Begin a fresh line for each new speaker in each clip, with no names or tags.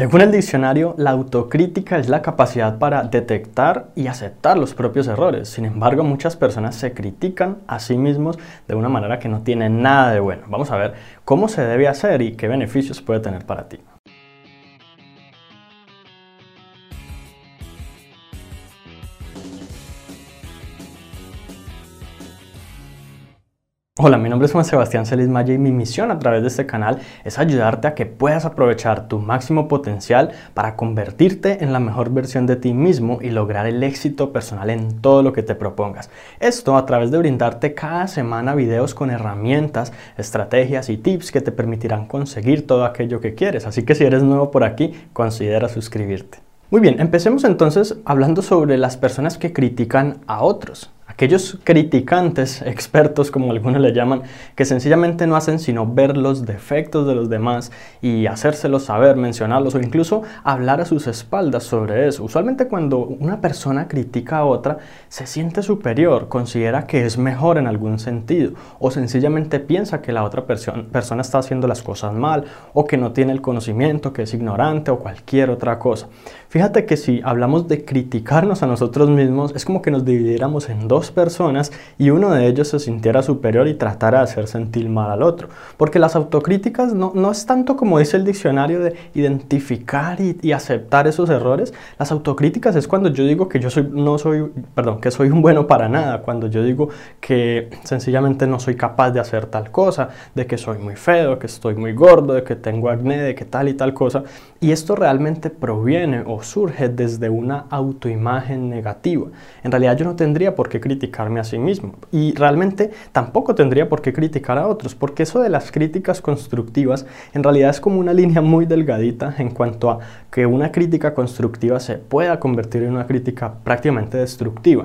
Según el diccionario, la autocrítica es la capacidad para detectar y aceptar los propios errores. Sin embargo, muchas personas se critican a sí mismos de una manera que no tiene nada de bueno. Vamos a ver cómo se debe hacer y qué beneficios puede tener para ti. Hola, mi nombre es Juan Sebastián Celis Maya y mi misión a través de este canal es ayudarte a que puedas aprovechar tu máximo potencial para convertirte en la mejor versión de ti mismo y lograr el éxito personal en todo lo que te propongas. Esto a través de brindarte cada semana videos con herramientas, estrategias y tips que te permitirán conseguir todo aquello que quieres. Así que si eres nuevo por aquí, considera suscribirte. Muy bien, empecemos entonces hablando sobre las personas que critican a otros aquellos criticantes, expertos como algunos le llaman, que sencillamente no hacen sino ver los defectos de los demás y hacérselos saber, mencionarlos o incluso hablar a sus espaldas sobre eso. Usualmente cuando una persona critica a otra, se siente superior, considera que es mejor en algún sentido o sencillamente piensa que la otra persona está haciendo las cosas mal o que no tiene el conocimiento, que es ignorante o cualquier otra cosa. Fíjate que si hablamos de criticarnos a nosotros mismos, es como que nos dividiéramos en dos personas y uno de ellos se sintiera superior y tratara de hacer sentir mal al otro. Porque las autocríticas no, no es tanto como dice el diccionario de identificar y, y, aceptar esos errores. Las autocríticas es cuando yo digo que yo soy, no soy, perdón, que soy un bueno para nada, cuando yo digo que sencillamente no soy capaz de hacer tal cosa, de que soy muy feo, que estoy muy gordo, de que tengo acné, de que tal y tal cosa. Y esto realmente proviene o surge desde una autoimagen negativa. En realidad yo no tendría por qué criticarme a sí mismo. Y realmente tampoco tendría por qué criticar a otros, porque eso de las críticas constructivas en realidad es como una línea muy delgadita en cuanto a que una crítica constructiva se pueda convertir en una crítica prácticamente destructiva.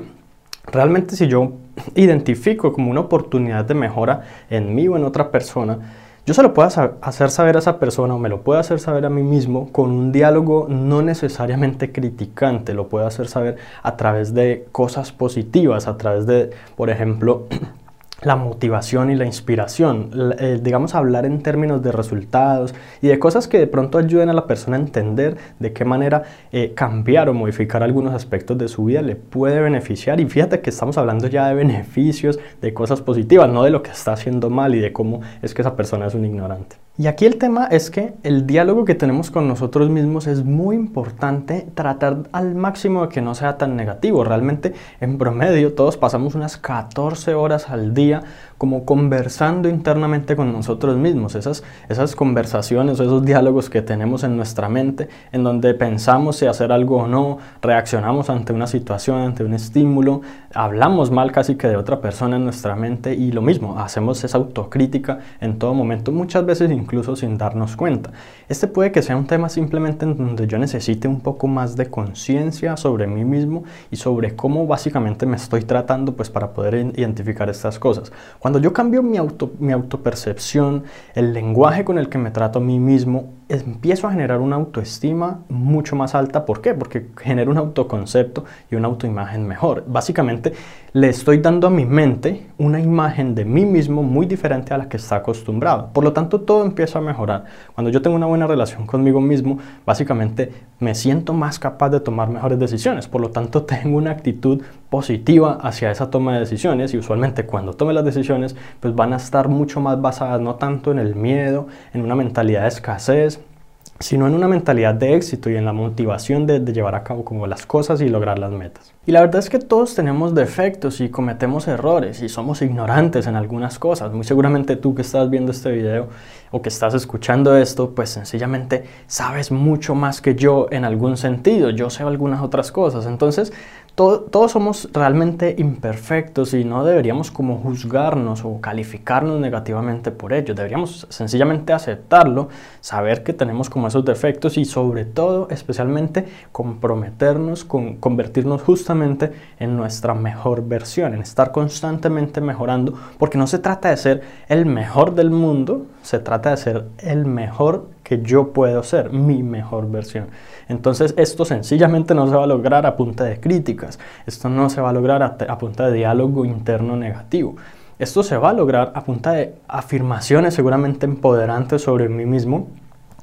Realmente si yo identifico como una oportunidad de mejora en mí o en otra persona, yo se lo puedo hacer saber a esa persona o me lo puedo hacer saber a mí mismo con un diálogo no necesariamente criticante, lo puedo hacer saber a través de cosas positivas, a través de, por ejemplo, la motivación y la inspiración, eh, digamos hablar en términos de resultados y de cosas que de pronto ayuden a la persona a entender de qué manera eh, cambiar o modificar algunos aspectos de su vida le puede beneficiar y fíjate que estamos hablando ya de beneficios, de cosas positivas, no de lo que está haciendo mal y de cómo es que esa persona es un ignorante. Y aquí el tema es que el diálogo que tenemos con nosotros mismos es muy importante tratar al máximo de que no sea tan negativo. Realmente en promedio todos pasamos unas 14 horas al día como conversando internamente con nosotros mismos. Esas, esas conversaciones esos diálogos que tenemos en nuestra mente en donde pensamos si hacer algo o no, reaccionamos ante una situación, ante un estímulo, hablamos mal casi que de otra persona en nuestra mente y lo mismo, hacemos esa autocrítica en todo momento, muchas veces incluso sin darnos cuenta. Este puede que sea un tema simplemente en donde yo necesite un poco más de conciencia sobre mí mismo y sobre cómo básicamente me estoy tratando pues para poder identificar estas cosas. Cuando yo cambio mi, auto, mi autopercepción, el lenguaje con el que me trato a mí mismo, empiezo a generar una autoestima mucho más alta. ¿Por qué? Porque genero un autoconcepto y una autoimagen mejor. Básicamente le estoy dando a mi mente una imagen de mí mismo muy diferente a la que está acostumbrado. Por lo tanto, todo empieza a mejorar. Cuando yo tengo una buena relación conmigo mismo, básicamente me siento más capaz de tomar mejores decisiones. Por lo tanto, tengo una actitud positiva hacia esa toma de decisiones y usualmente cuando tome las decisiones, pues van a estar mucho más basadas no tanto en el miedo, en una mentalidad de escasez, sino en una mentalidad de éxito y en la motivación de, llevar a cabo como las cosas y lograr las metas. Y la verdad es que todos tenemos defectos y cometemos errores y somos ignorantes en algunas cosas. Muy seguramente tú que estás viendo este video o que estás escuchando esto, pues sencillamente sabes mucho más que yo en algún sentido. Yo sé algunas otras cosas. Entonces, todos somos realmente imperfectos y no deberíamos como juzgarnos o calificarnos negativamente por ello. Deberíamos sencillamente aceptarlo, saber que tenemos como esos defectos y sobre todo, especialmente, comprometernos con convertirnos justamente en nuestra mejor versión, en estar constantemente mejorando, porque no se trata de ser el mejor del mundo, se trata de ser el mejor que yo puedo ser, mi mejor versión. Entonces esto sencillamente no se va a lograr a punta de críticas, esto no se va a lograr a, punta de diálogo interno negativo. Esto se va a lograr a punta de afirmaciones seguramente empoderantes sobre mí mismo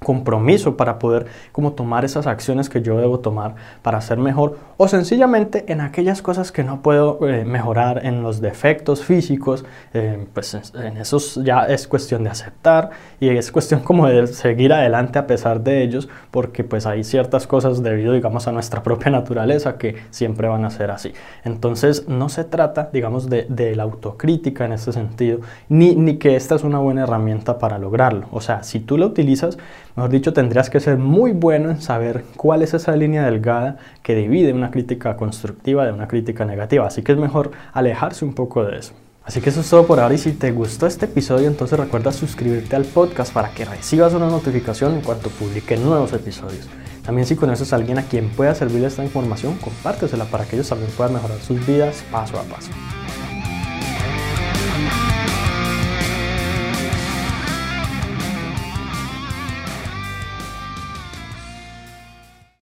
compromiso para poder como tomar esas acciones que yo debo tomar para ser mejor o sencillamente en aquellas cosas que no puedo eh, mejorar en los defectos físicos eh, pues en esos ya es cuestión de aceptar y es cuestión como de seguir adelante a pesar de ellos porque pues hay ciertas cosas debido digamos a nuestra propia naturaleza que siempre van a ser así. Entonces no se trata digamos de, de la autocrítica en este sentido ni, ni que esta es una buena herramienta para lograrlo. O sea si tú la utilizas Mejor dicho, tendrías que ser muy bueno en saber cuál es esa línea delgada que divide una crítica constructiva de una crítica negativa. Así que es mejor alejarse un poco de eso. Así que eso es todo por ahora y si te gustó este episodio entonces recuerda suscribirte al podcast para que recibas una notificación en cuanto publique nuevos episodios. También si conoces a alguien a quien pueda servirle esta información, compártesela para que ellos también puedan mejorar sus vidas paso a paso.